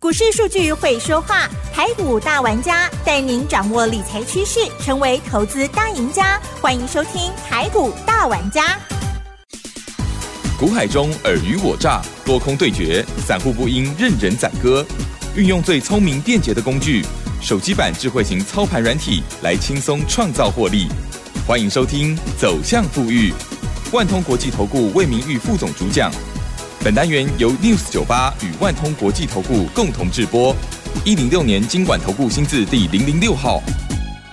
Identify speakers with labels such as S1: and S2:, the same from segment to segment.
S1: 股市数据会说话，台股大玩家带您掌握理财趋势，成为投资大赢家。欢迎收听台股大玩家。
S2: 股海中尔虞我诈，多空对决，散户不应任人宰割。运用最聪明便捷的工具——手机版智慧型操盘软体，来轻松创造获利。欢迎收听《走向富裕》，万通国际投顾魏明玉副总主讲。本单元由 News 九八与万通国际投顾共同制播。一零六年经管投顾新字第零零六号。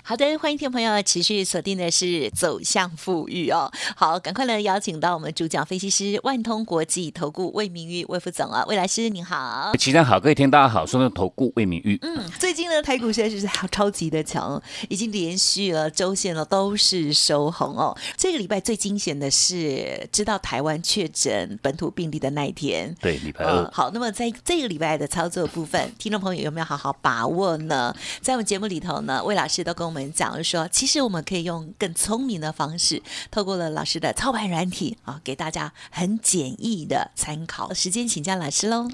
S3: 好的，欢迎听众朋友持续锁定的是走向富裕哦。好，赶快来邀请到我们主讲分析师万通国际投顾魏明玉魏副总啊，魏老师您好。
S4: 齐上好，各位听大家好，说的投顾魏明玉。
S3: 嗯，最近呢台股现在是超级的强，已经连续了周线了都是收红哦。这个礼拜最惊险的是知道台湾确诊本土病例的那一天，
S4: 对，礼拜二。
S3: 好，那么在这个礼拜的操作部分，听众朋友有没有好好把握呢？在我们节目里头呢，魏老师都跟我们。我们讲说，其实我们可以用更聪明的方式，透过了老师的操盘软体啊，给大家很简易的参考。时间请教老师喽。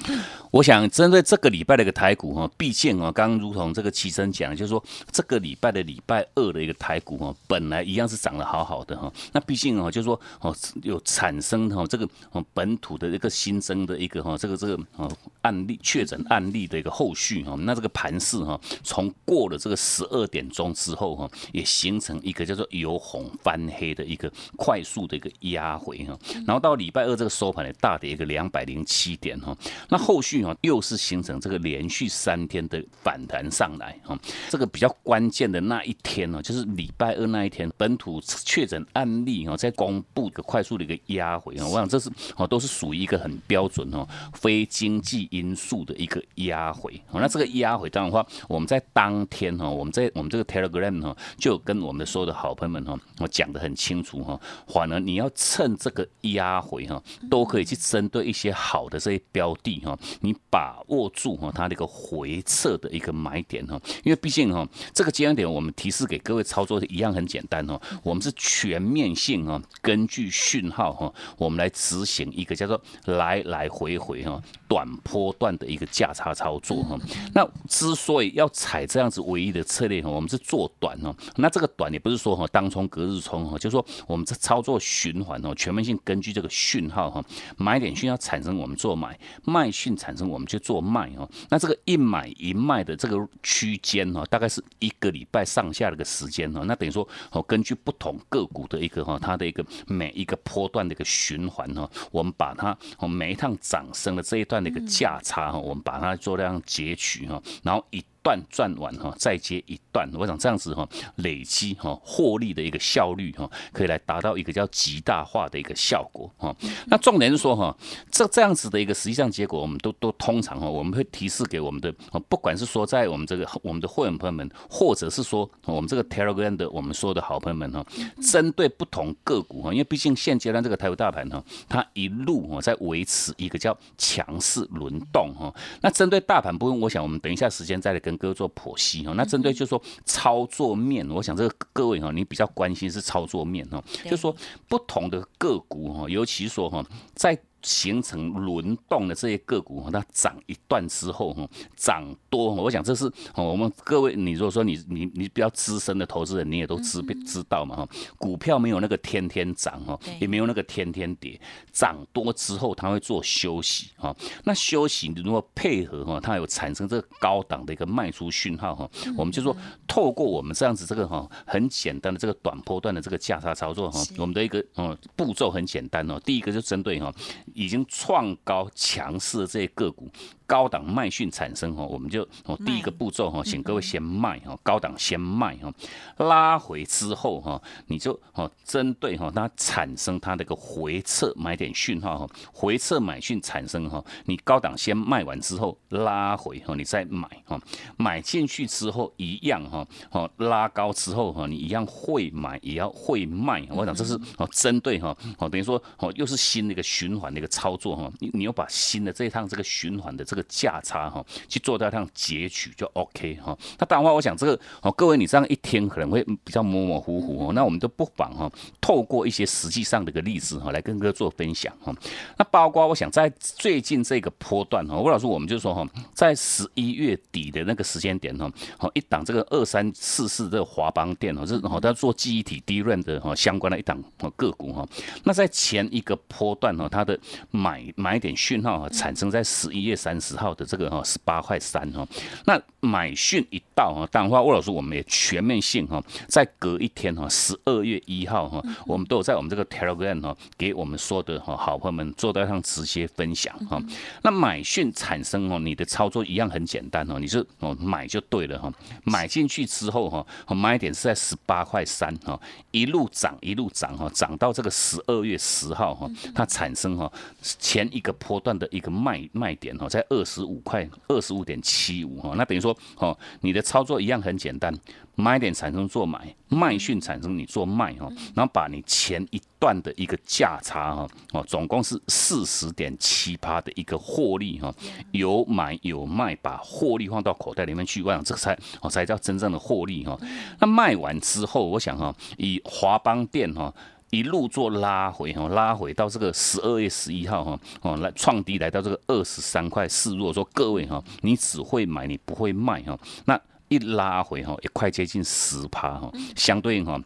S4: 我想针对这个礼拜的一个台股哈，毕竟啊，刚如同这个齐生讲，就是说这个礼拜的礼拜二的一个台股哈，本来一样是涨得好好的哈。那毕竟啊，就是说哦，有产生哈这个本土的一个新增的一个哈这个这个哦案例确诊案例的一个后续哈，那这个盘势哈，从过了这个十二点钟之之后哈，也形成一个叫做由红翻黑的一个快速的一个压回哈，然后到礼拜二这个收盘呢，大跌一个两百零七点哈，那后续哈又是形成这个连续三天的反弹上来哈，这个比较关键的那一天呢，就是礼拜二那一天本土确诊案例哈，在公布一个快速的一个压回啊，我想这是哦都是属于一个很标准哦非经济因素的一个压回，那这个压回当然话，我们在当天哈，我们在我们这个 Telegram。哈，就跟我们所有的好朋友们哈，我讲的很清楚哈。反而你要趁这个压回哈，都可以去针对一些好的这些标的哈，你把握住哈它的一个回撤的一个买点哈。因为毕竟哈，这个阶段点我们提示给各位操作一样很简单哈。我们是全面性哈，根据讯号哈，我们来执行一个叫做来来回回哈短波段的一个价差操作哈。那之所以要采这样子唯一的策略哈，我们是做。短哦，那这个短也不是说哈当冲隔日冲哈，就是说我们这操作循环哦，全面性根据这个讯号哈，买点讯号产生我们做买，卖讯产生我们就做卖哦。那这个一买一卖的这个区间哈，大概是一个礼拜上下的一个时间哈。那等于说哦，根据不同个股的一个哈，它的一个每一个波段的一个循环哈，我们把它哦每一趟涨升的这一段的一个价差哈，我们把它做这样截取哈，然后一。段赚完哈，再接一段，我想这样子哈，累积哈获利的一个效率哈，可以来达到一个叫极大化的一个效果哈。那重点是说哈，这这样子的一个实际上结果，我们都都通常哈，我们会提示给我们的，不管是说在我们这个我们的会员朋友们，或者是说我们这个 Telegram 的我们说的好朋友们哈，针对不同个股哈，因为毕竟现阶段这个台湾大盘哈，它一路哈在维持一个叫强势轮动哈。那针对大盘部分，我想我们等一下时间再来跟。跟各位做剖析哈，那针对就是说操作面，我想这个各位哈，你比较关心是操作面哈，就说不同的个股哈，尤其说哈，在。形成轮动的这些个股，它涨一段之后，哈，涨多，我想这是我们各位，你如果说你你你比较资深的投资人，你也都知知道嘛，哈，股票没有那个天天涨，哈，也没有那个天天跌，涨多之后它会做休息，哈，那休息如果配合哈，它有产生这个高档的一个卖出讯号，哈，我们就说透过我们这样子这个哈很简单的这个短波段的这个价差操作，哈，我们的一个嗯步骤很简单哦，第一个就针对哈。已经创高强势的这些个股。高档卖讯产生哈，我们就哦第一个步骤哈，请各位先卖哈，高档先卖哈，拉回之后哈，你就哦针对哈它产生它那个回撤买点讯号哈，回撤买讯产生哈，你高档先卖完之后拉回哈，你再买哈，买进去之后一样哈，哦拉高之后哈，你一样会买也要会卖，我想这是哦针对哈，哦等于说哦又是新的一个循环的的一个操作哈，你你要把新的这一趟这个循环的这个价差哈，去做到一趟截取就 OK 哈。那当然话，我想这个哦，各位你这样一听可能会比较模模糊糊哦，那我们都不妨哈，透过一些实际上的一个例子哈，来跟哥做分享哈。那包括我想在最近这个波段哈，吴老师我们就说哈，在十一月底的那个时间点哈，好一档这个二三四四这个华邦电哦，这哦它做记忆体低润的哈相关的一档个股哈。那在前一个波段哈，它的买买点讯号产生在十一月三十号的这个哈十八块三哈。那买讯一到哈，当然话魏老师我们也全面性哈，在隔一天哈，十二月一号哈，我们都有在我们这个 Telegram 哈，给我们说的哈好朋友们做到上直接分享哈。那买讯产生哦，你的操作一样很简单哦，你是哦买就对了哈。买进去之后哈，买点是在十八块三哈，一路涨一路涨哈，涨到这个十二月十号哈，它产生哈前一个波段的一个卖卖点哦，在二十五块二十五点七五哈，那等于说哦，你的操作一样很简单。买点产生做买，卖讯产生你做卖哈，然后把你前一段的一个价差哈，哦，总共是四十点七八的一个获利哈，有买有卖，把获利放到口袋里面去，我想这个才哦才叫真正的获利哈。那卖完之后，我想哈，以华邦店哈一路做拉回哈，拉回到这个十二月十一号哈，哦来创低来到这个二十三块四。如果说各位哈，你只会买你不会卖哈，那。一拉回哈，也快接近十趴哈，相对应哈。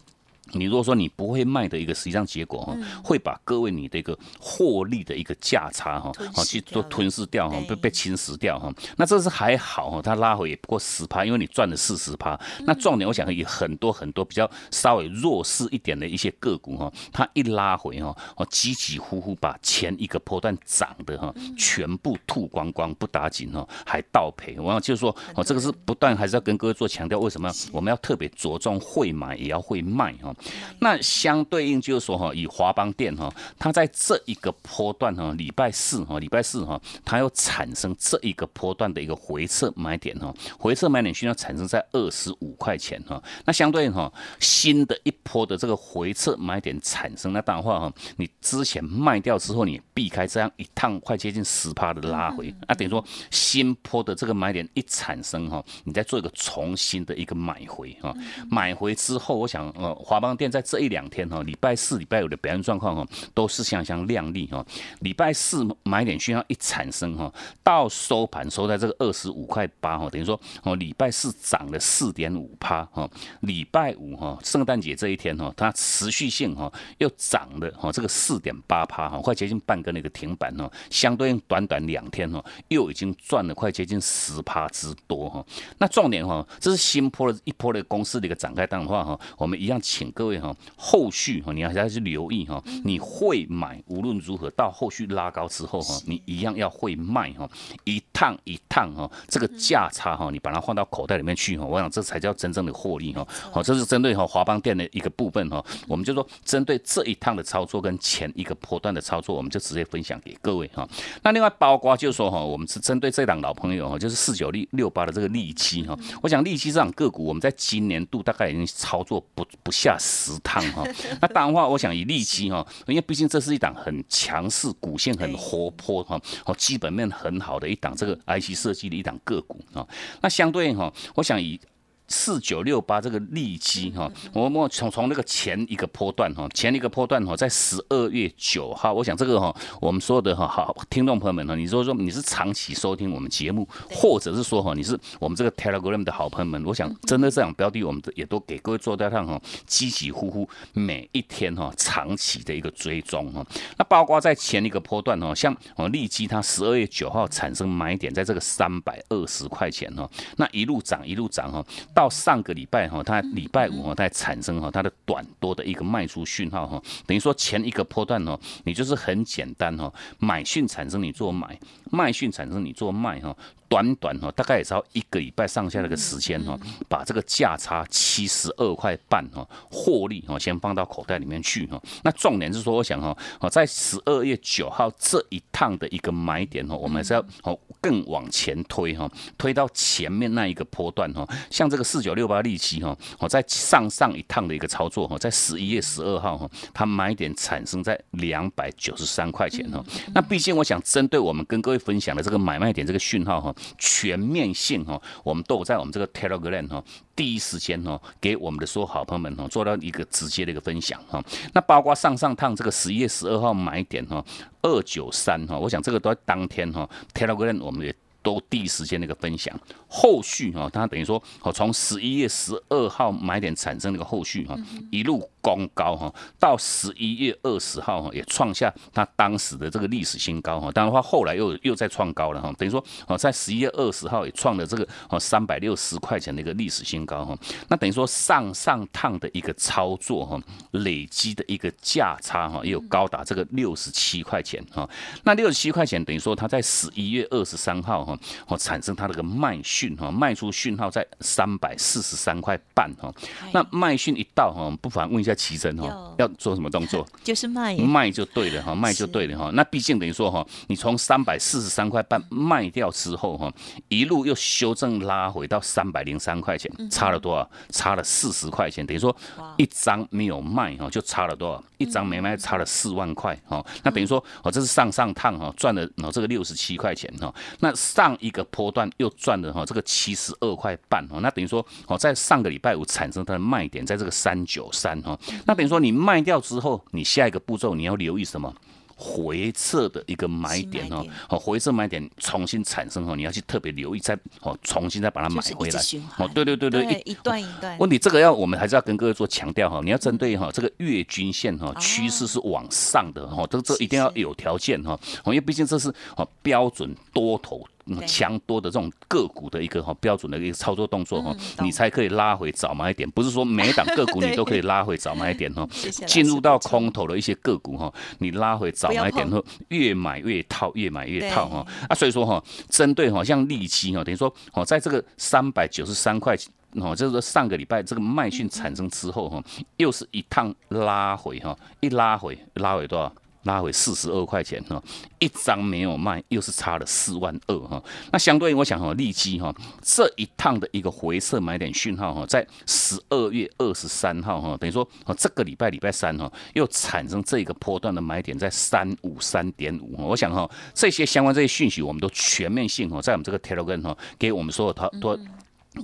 S4: 你如果说你不会卖的一个实际上结果哈，会把各位你的一个获利的一个价差哈，好去做吞噬掉哈，被被侵蚀掉哈。那这是还好哈，它拉回也不过十趴，因为你赚了四十趴。那重点我想有很多很多比较稍微弱势一点的一些个股哈，它一拉回哈，哦，起起呼呼把前一个波段涨的哈，全部吐光光，不打紧哈，还倒赔。我想就是说，哦，这个是不断还是要跟各位做强调，为什么我们要特别着重会买也要会卖哈。那相对应就是说哈，以华邦电哈，它在这一个波段哈，礼拜四哈，礼拜四哈，它要产生这一个波段的一个回撤买点哈，回撤买点需要产生在二十五块钱哈。那相对应哈，新的一波的这个回撤买点产生，那当然话哈，你之前卖掉之后，你避开这样一趟快接近十趴的拉回，那等于说新坡的这个买点一产生哈，你再做一个重新的一个买回哈，买回之后，我想呃，华邦。店在这一两天哈，礼拜四、礼拜五的表现状况哈，都是相当亮丽哈。礼拜四买点讯号一产生哈，到收盘收在这个二十五块八哈，等于说哦，礼拜四涨了四点五趴哈。礼拜五哈，圣诞节这一天哈，它持续性哈又涨了哈，这个四点八趴哈，快接近半个那个停板哦。相对应短短两天哈，又已经赚了快接近十趴之多哈。那重点哈，这是新坡的一波的公司的一个展开单的话哈，我们一样请各。位哈，后续哈，你还是要去留意哈。你会买，无论如何到后续拉高之后哈，你一样要会卖哈。一趟一趟哈，这个价差哈，你把它放到口袋里面去哈。我想这才叫真正的获利哈。好，这是针对哈华邦店的一个部分哈。我们就说针对这一趟的操作跟前一个波段的操作，我们就直接分享给各位哈。那另外包括就是说哈，我们是针对这档老朋友哈，就是四九六六八的这个利基哈。我想利基这档个股，我们在今年度大概已经操作不不下。十趟哈，那当然话，我想以利基哈，因为毕竟这是一档很强势、股线很活泼哈，哦，基本面很好的一档这个 IC 设计的一档个股啊，那相对哈，我想以。四九六八这个利基哈，我们从从那个前一个波段哈，前一个波段哈，在十二月九号，我想这个哈，我们说的哈，好听众朋友们哈，你说说你是长期收听我们节目，或者是说哈，你是我们这个 Telegram 的好朋友们，我想真的这样标的，我们也都给各位做到上哈，起起呼呼每一天哈，长期的一个追踪哈。那包括在前一个波段哈，像哦利基它十二月九号产生买点在这个三百二十块钱哈，那一路涨一路涨哈。到上个礼拜哈，它礼拜五哈，它产生哈它的短多的一个卖出讯号哈，等于说前一个波段哈，你就是很简单哈，买讯产生你做买，卖讯产生你做卖哈。短短哈，大概也是要一个礼拜上下那个时间哈，把这个价差七十二块半哈，获利哈，先放到口袋里面去哈。那重点是说，我想哈，哦，在十二月九号这一趟的一个买点哈，我们还是要哦更往前推哈，推到前面那一个波段哈，像这个四九六八利息哈，我在上上一趟的一个操作哈，在十一月十二号哈，它买点产生在两百九十三块钱哈。那毕竟我想针对我们跟各位分享的这个买卖点这个讯号哈，全面性哈，我们都有在我们这个 Telegram 哈。第一时间哈，给我们的所有好朋友们哈，做到一个直接的一个分享哈。那包括上上趟这个十一月十二号买点哈，二九三哈，我想这个都在当天哈，Telegram 我们也。都第一时间的一个分享，后续哈，它等于说，哦，从十一月十二号买点产生那个后续哈，一路攻高哈，到十一月二十号哈，也创下它当时的这个历史新高哈。当然话后来又又再创高了哈，等于说哦，在十一月二十号也创了这个哦三百六十块钱的一个历史新高哈。那等于说上上趟的一个操作哈，累积的一个价差哈，也有高达这个六十七块钱哈。那六十七块钱等于说它在十一月二十三号哈。哦，产生它这个卖讯哈，卖出讯号在三百四十三块半哈。那卖讯一到哈，不妨问一下奇珍哈，要做什么动作？
S3: 就是卖，
S4: 卖就对了哈，卖就对了哈。那毕竟等于说哈，你从三百四十三块半卖掉之后哈，一路又修正拉回到三百零三块钱，差了多少？差了四十块钱，等于说一张没有卖哈，就差了多少？一张没卖，差了四万块哦。那等于说哦，这是上上趟哈赚了哦这个六十七块钱哈。那上上一个波段又赚了哈，这个七十二块半哦，那等于说哦，在上个礼拜五产生它的卖点，在这个三九三哈，那等于说你卖掉之后，你下一个步骤你要留意什么？回撤的一个买点哦，哦，回撤买点重新产生哦，你要去特别留意，再哦重新再把它买回来。哦，对对对
S3: 对，一段一段。
S4: 问题这个要我们还是要跟各位做强调哈，你要针对哈这个月均线哈趋势是往上的哈，这这一定要有条件哈，因为毕竟这是哦标准多头。强多的这种个股的一个哈标准的一个操作动作哈，你才可以拉回早买点，不是说每档个股你 都可以拉回早买点哈。进入到空头的一些个股哈，你拉回早买点后，越买越套，越买越套哈。啊，所以说哈，针对哈像利息哈，等于说哦，在这个三百九十三块哦，就是说上个礼拜这个卖讯产生之后哈，又是一趟拉回哈，一拉回拉回多少？拉回四十二块钱哈，一张没有卖，又是差了四万二哈。那相对于我想哈，利基哈这一趟的一个回撤买点讯号哈，在十二月二十三号哈，等于说哦这个礼拜礼拜三哈，又产生这个波段的买点在三五三点五。我想哈，这些相关这些讯息，我们都全面性哈，在我们这个 Telegram 哈，给我们所有他都。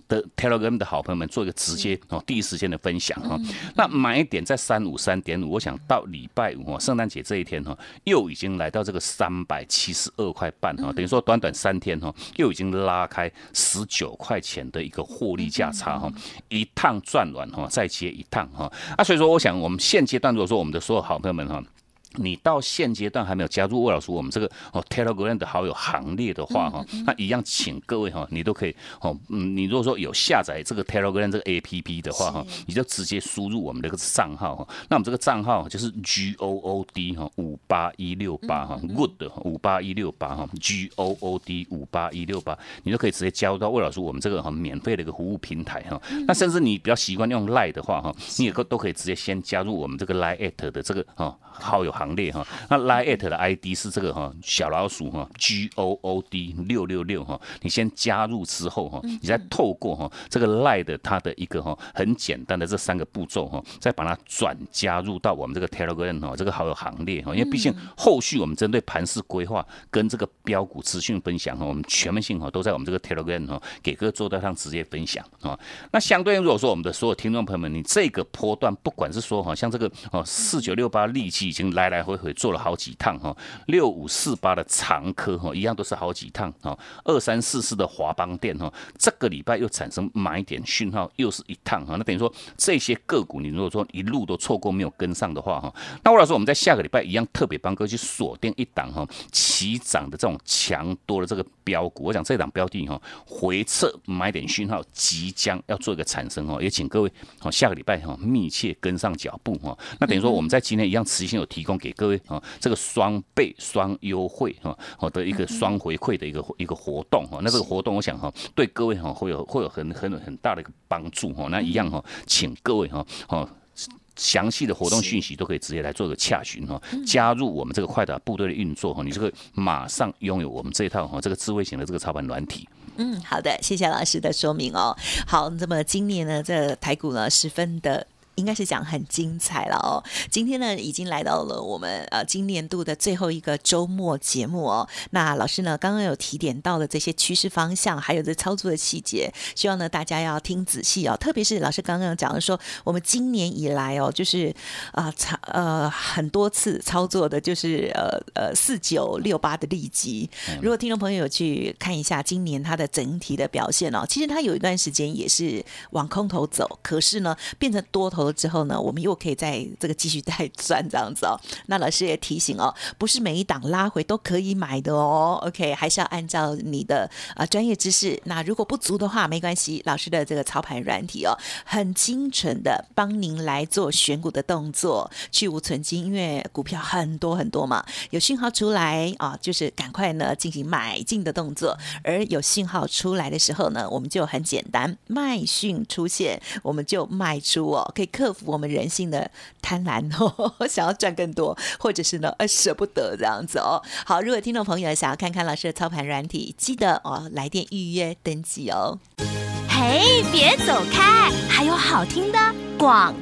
S4: 的 Telegram 的好朋友们做一个直接哦第一时间的分享哈，那买点在三五三点五，我想到礼拜五哦圣诞节这一天哈，又已经来到这个三百七十二块半哈，等于说短短三天哈，又已经拉开十九块钱的一个获利价差哈，一趟赚完哈，再接一趟哈，啊所以说我想我们现阶段如果说我们的所有好朋友们哈。你到现阶段还没有加入魏老师我们这个哦 Telegram 的好友行列的话哈，那一样请各位哈，你都可以哦，嗯，你如果说有下载这个 Telegram 这个 APP 的话哈，你就直接输入我们的个账号哈，那我们这个账号就是 G O O D 哈五八一六八哈 Good 五八一六八哈 G O O D 五八一六八，你都可以直接加入到魏老师我们这个很免费的一个服务平台哈。那甚至你比较习惯用 Line 的话哈，你也可都可以直接先加入我们这个 Line at 的这个哈好友。行列哈，那 Line at 的 ID 是这个哈小老鼠哈 G O O D 六六六哈，你先加入之后哈，你再透过哈这个 Line 的它的一个哈很简单的这三个步骤哈，再把它转加入到我们这个 Telegram 哈这个好友行列哈，因为毕竟后续我们针对盘势规划跟这个标股资讯分享哈，我们全面性哈都在我们这个 Telegram 哈给各位做到上直接分享啊。那相对如果说我们的所有听众朋友们，你这个波段不管是说哈像这个哦四九六八利基已经来。来回回做了好几趟哈，六五四八的长科哈，一样都是好几趟哈，二三四四的华邦店哈，这个礼拜又产生买点讯号，又是一趟哈，那等于说这些个股你如果说一路都错过没有跟上的话哈，那我老师我们在下个礼拜一样特别帮各位去锁定一档哈，齐涨的这种强多的这个标股，我想这档标的哈，回撤买点讯号即将要做一个产生哦，也请各位哦下个礼拜哈密切跟上脚步哈，那等于说我们在今天一样持续性有提供。给各位啊，这个双倍双优惠哈，好的一个双回馈的一个一个活动哈，那这个活动我想哈，对各位哈会有会有很很很大的一个帮助哈，那一样哈，请各位哈，好。详细的活动讯息都可以直接来做个洽询哈，加入我们这个快打部队的运作哈，你就会马上拥有我们这一套哈这个智慧型的这个操盘软体。
S3: 嗯，好的，谢谢老师的说明哦。好，那么今年呢，这台股呢十分的。应该是讲很精彩了哦。今天呢，已经来到了我们呃今年度的最后一个周末节目哦。那老师呢，刚刚有提点到的这些趋势方向，还有这操作的细节，希望呢大家要听仔细哦。特别是老师刚刚讲的说，我们今年以来哦，就是啊操呃很多次操作的，就是呃呃四九六八的利基。如果听众朋友有去看一下今年它的整体的表现哦，其实它有一段时间也是往空头走，可是呢变成多头。之后呢，我们又可以在这个继续再赚这样子哦。那老师也提醒哦，不是每一档拉回都可以买的哦。OK，还是要按照你的啊专业知识。那如果不足的话，没关系，老师的这个操盘软体哦，很精准的帮您来做选股的动作，去无存金，因为股票很多很多嘛，有信号出来啊，就是赶快呢进行买进的动作。而有信号出来的时候呢，我们就很简单，卖讯出现，我们就卖出哦，可以。克服我们人性的贪婪哦，想要赚更多，或者是呢，呃，舍不得这样子哦。好，如果听众朋友想要看看老师的操盘软体，记得哦，来电预约登记哦。
S1: 嘿，别走开，还有好听的广。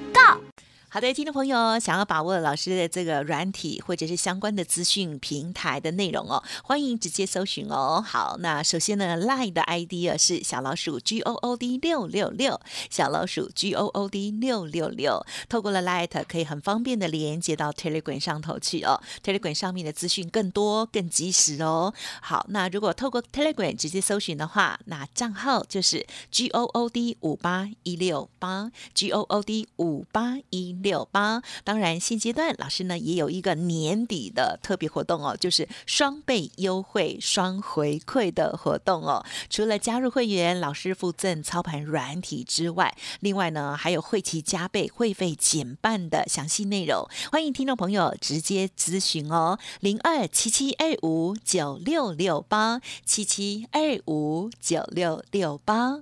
S3: 好的，听众朋友，想要把握老师的这个软体或者是相关的资讯平台的内容哦，欢迎直接搜寻哦。好，那首先呢，Line 的 ID 啊是小老鼠 G O O D 六六六，小老鼠 G O O D 六六六。透过了 Light 可以很方便的连接到 Telegram 上头去哦，Telegram 上面的资讯更多更及时哦。好，那如果透过 Telegram 直接搜寻的话，那账号就是 G O O D 五八一六八，G O O D 五八一。六八，当然现阶段老师呢也有一个年底的特别活动哦，就是双倍优惠、双回馈的活动哦。除了加入会员，老师附赠操盘软体之外，另外呢还有会期加倍、会费减半的详细内容，欢迎听众朋友直接咨询哦，零二七七二五九六六八七七二五九六六八。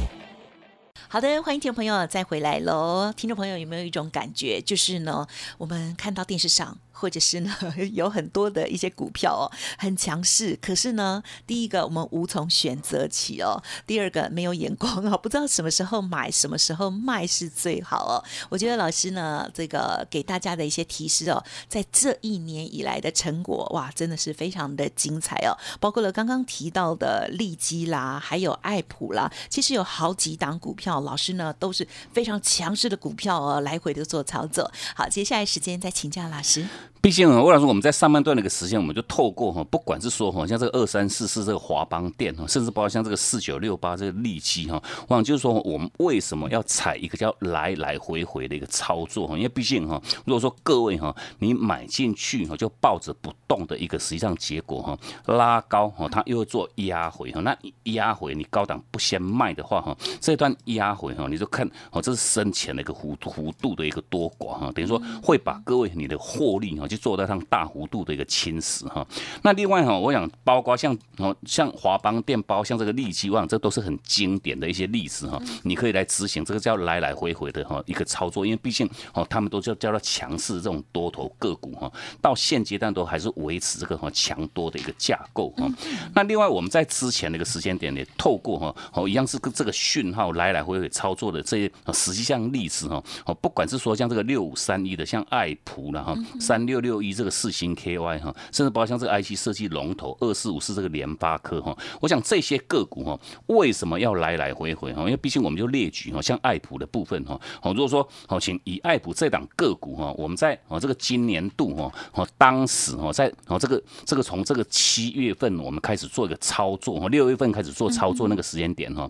S3: 好的，欢迎听众朋友再回来喽。听众朋友有没有一种感觉，就是呢，我们看到电视上。或者是呢，有很多的一些股票哦，很强势。可是呢，第一个我们无从选择起哦，第二个没有眼光哦，不知道什么时候买，什么时候卖是最好哦。我觉得老师呢，这个给大家的一些提示哦，在这一年以来的成果哇，真的是非常的精彩哦。包括了刚刚提到的利基啦，还有爱普啦，其实有好几档股票，老师呢都是非常强势的股票哦，来回的做操作。好，接下来时间再请教老师。
S4: 毕竟啊，魏老师，我们在上半段那个时间，我们就透过哈，不管是说哈，像这个二三四四这个华邦店哈，甚至包括像这个四九六八这个利基哈，我想就是说，我们为什么要踩一个叫来来回回的一个操作哈？因为毕竟哈，如果说各位哈，你买进去哈，就抱着不动的一个实际上结果哈，拉高哈，它又做压回哈，那压回你高档不先卖的话哈，这段压回哈，你就看哦，这是深浅的一个弧弧度的一个多寡哈，等于说会把各位你的获利哈。就做到上大幅度的一个侵蚀哈，那另外哈，我想包括像哦像华邦电包，像这个利基旺，这都是很经典的一些例子哈，你可以来执行这个叫来来回回的哈一个操作，因为毕竟哦他们都叫叫做强势这种多头个股哈，到现阶段都还是维持这个哈强多的一个架构哈。那另外我们在之前的一个时间点也，透过哈哦一样是跟这个讯号来来回回操作的这些实际上例子哈哦，不管是说像这个六五三一的像爱普了哈三六。六一这个四星 KY 哈，甚至包括像这个 IC 设计龙头二四五四这个联发科哈，我想这些个股哈，为什么要来来回回哈？因为毕竟我们就列举哈，像爱普的部分哈，好，如果说好，请以爱普这档个股哈，我们在哦这个今年度哈，哦当时哦在哦这个这个从这个七月份我们开始做一个操作哈，六月份开始做操作那个时间点哈。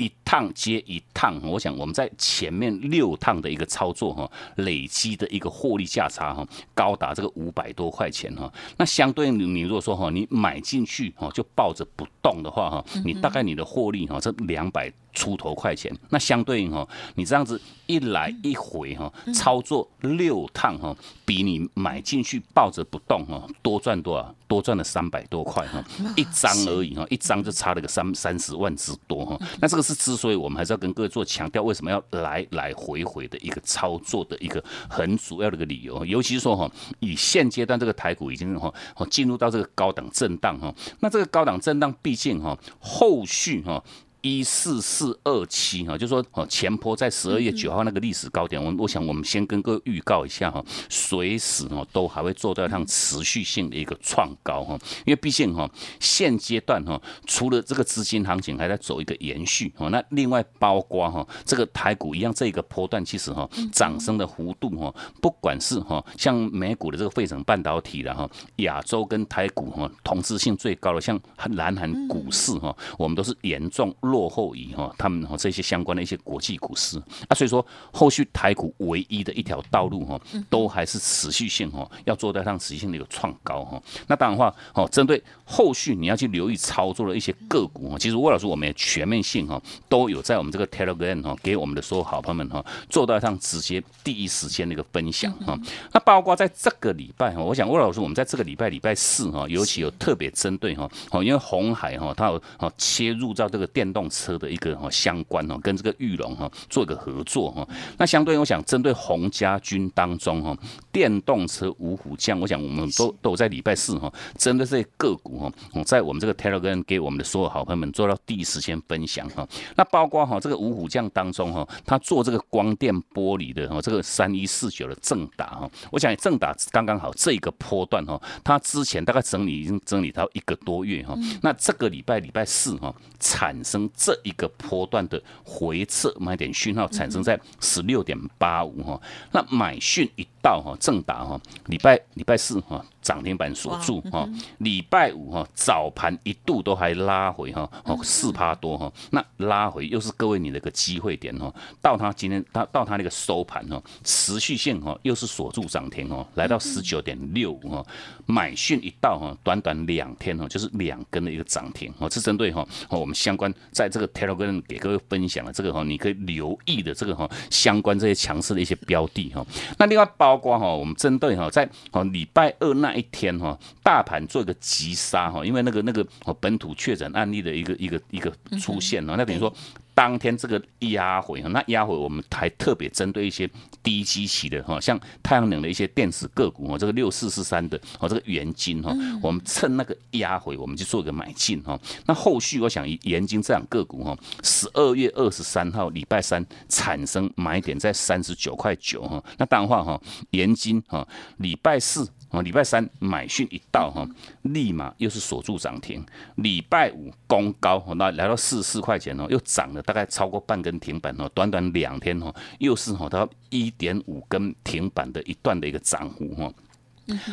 S4: 一趟接一趟，我想我们在前面六趟的一个操作哈，累积的一个获利价差哈，高达这个五百多块钱哈。那相对你你如果说哈，你买进去哈就抱着不动的话哈，你大概你的获利哈这两百。出头块钱，那相对应哈，你这样子一来一回哈，操作六趟哈，比你买进去抱着不动哈，多赚多少？多赚了三百多块哈，一张而已哈，一张就差了个三三十万之多哈。那这个是之所以我们还是要跟各位做强调，为什么要来来回回的一个操作的一个很主要的一个理由，尤其是说哈，以现阶段这个台股已经哈进入到这个高档震荡哈，那这个高档震荡毕竟哈，后续哈。一四四二七哈，就说哦，前坡在十二月九号那个历史高点，我我想我们先跟各位预告一下哈，随时哦都还会做到一趟持续性的一个创高哈，因为毕竟哈现阶段哈，除了这个资金行情还在走一个延续哦，那另外包括哈这个台股一样这个波段其实哈涨升的幅度哈，不管是哈像美股的这个费城半导体了哈，亚洲跟台股哈同质性最高的像南韩股市哈，我们都是严重。落后于哈他们哈这些相关的一些国际股市啊，所以说后续台股唯一的一条道路哈，都还是持续性哈，要做到上持续性的一个创高哈。那当然话哦，针对后续你要去留意操作的一些个股哈，其实魏老师我们也全面性哈，都有在我们这个 Telegram 哈，给我们的所有好朋友们哈，做到上直接第一时间的一个分享哈。那包括在这个礼拜哈，我想魏老师我们在这个礼拜礼拜四哈，尤其有特别针对哈，哦，因为红海哈，它有哦切入到这个电动。动车的一个哈相关哈，跟这个玉龙哈做一个合作哈。那相对我想针对洪家军当中哈，电动车五虎将，我想我们都都在礼拜四哈，针对这些个股哈，在我们这个 Telegram 给我们的所有好朋友们做到第一时间分享哈。那包括哈这个五虎将当中哈，他做这个光电玻璃的哈，这个三一四九的正达哈，我想正达刚刚好这个波段哈，他之前大概整理已经整理到一个多月哈，那这个礼拜礼拜四哈产生。这一个波段的回撤买点讯号产生在十六点八五哈，那买讯一到哈，正达哈，礼拜礼拜四哈。涨停板锁住哈，礼拜五哈早盘一度都还拉回哈，哦四趴多哈，那拉回又是各位你的一个机会点哈，到它今天到到它那个收盘哈，持续性哈又是锁住涨停哦，来到十九点六五哈，买讯一到哈，短短两天哈就是两根的一个涨停哦，是针对哈我们相关在这个 Telegram 给各位分享的这个哈，你可以留意的这个哈相关这些强势的一些标的哈，那另外包括哈我们针对哈在哦礼拜二那。一天哈，大盘做一个急杀哈，因为那个那个本土确诊案例的一个一个一个出现了，那等于说。当天这个压回哈，那压回我们还特别针对一些低基期的哈，像太阳能的一些电子个股哈，这个六四四三的哦，这个元金哈，我们趁那个压回，我们就做一个买进哈。那后续我想以元金这两个股哈，十二月二十三号礼拜三产生买点在三十九块九哈。那当然话哈，元金哈，礼拜四哦，礼拜三买讯一到哈，立马又是锁住涨停。礼拜五攻高，那来到四十四块钱哦，又涨了。大概超过半根停板哦，短短两天哦，又是哈到一点五根停板的一段的一个涨幅哈。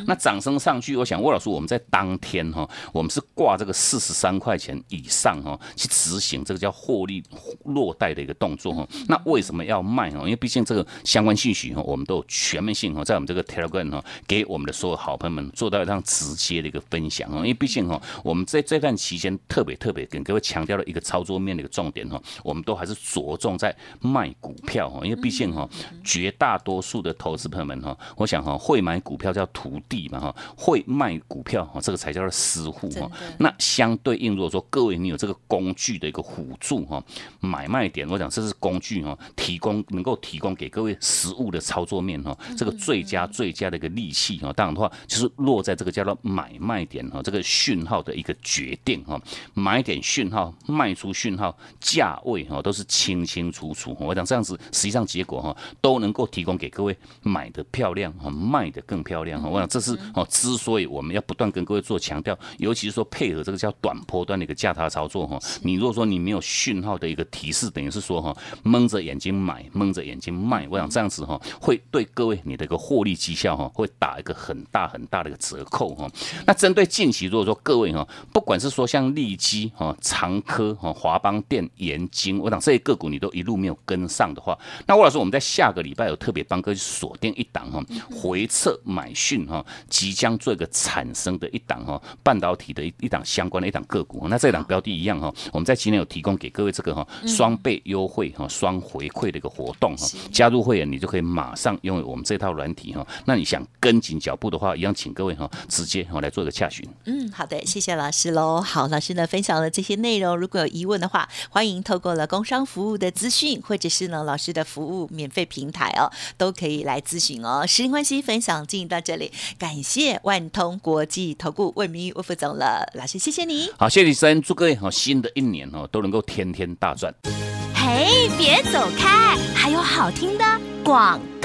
S4: 那掌声上去，我想魏老师，我们在当天哈，我们是挂这个四十三块钱以上哈，去执行这个叫获利落袋的一个动作哈。那为什么要卖哈？因为毕竟这个相关信息哈，我们都有全面性哈，在我们这个 Telegram 哈，给我们的所有好朋友们做到一趟直接的一个分享哈。因为毕竟哈，我们在这段期间特别特别跟各位强调了一个操作面的一个重点哈，我们都还是着重在卖股票哈。因为毕竟哈，绝大多数的投资朋友们哈，我想哈，会买股票叫土。徒弟嘛哈，会卖股票哈，这个才叫做私户哈。那相对应，如果说各位你有这个工具的一个辅助哈，买卖点，我讲这是工具哈，提供能够提供给各位实物的操作面哈，这个最佳最佳的一个利器哈。当然的话，就是落在这个叫做买卖点哈，这个讯号的一个决定哈，买点讯号、卖出讯号、价位哈，都是清清楚楚。我讲这样子，实际上结果哈，都能够提供给各位买的漂亮哈，卖的更漂亮哈。这是哦，之所以我们要不断跟各位做强调，尤其是说配合这个叫短波段的一个价差操作哈。你如果说你没有讯号的一个提提示，等于是说哈，蒙着眼睛买，蒙着眼睛卖。我想这样子哈，会对各位你的一个获利绩效哈，会打一个很大很大的一个折扣哈。那针对近期，如果说各位哈，不管是说像利基哈、长科哈、华邦电、盐金，我想这些个股你都一路没有跟上的话，那吴老师我们在下个礼拜有特别帮各位锁定一档哈，回撤买讯哈，即将做一个产生的一档哈，半导体的一一档相关的一档个股。那这档标的一样哈，我们在今天有提供给各位这个哈双倍优惠哈、双回馈的一个活动哈，加入会员你就可以马上拥有我们这套软体哈。那你想跟紧脚步的话，一样请各位哈直接哈来做一个洽询。
S3: 嗯，好的，谢谢老师喽。好，老师呢分享了这些内容，如果有疑问的话，欢迎透过了工商服务的资讯，或者是呢老师的服务免费平台哦，都可以来咨询哦。时间关系，分享进行到这里，感谢万通国际投顾魏明玉魏副总了，老师谢谢你。
S4: 好，谢谢李生，祝各位好新的一年哦都能够天天大赚。
S1: 嘿，别走开，还有好听的广告。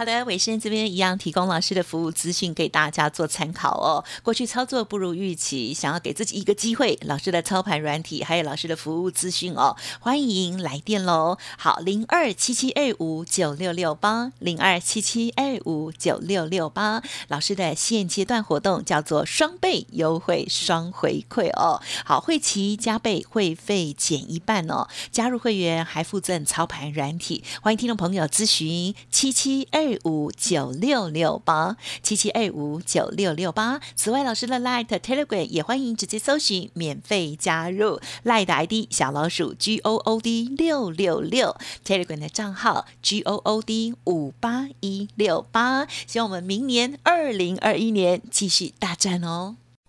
S3: 好的，伟生这边一样提供老师的服务资讯给大家做参考哦。过去操作不如预期，想要给自己一个机会，老师的操盘软体还有老师的服务资讯哦，欢迎来电喽。好，零二七七二五九六六八，零二七七二五九六六八。老师的现阶段活动叫做双倍优惠、双回馈哦。好，会期加倍，会费减一半哦。加入会员还附赠操盘软体，欢迎听众朋友咨询七七二五九六六八七七二五九六六八。此外，老师的 Light Telegram 也欢迎直接搜寻免费加入 Light 的 ID 小老鼠 G O O D 六六六 Telegram 的账号 G O O D 五八一六八。希望我们明年二零二一年继续大战哦。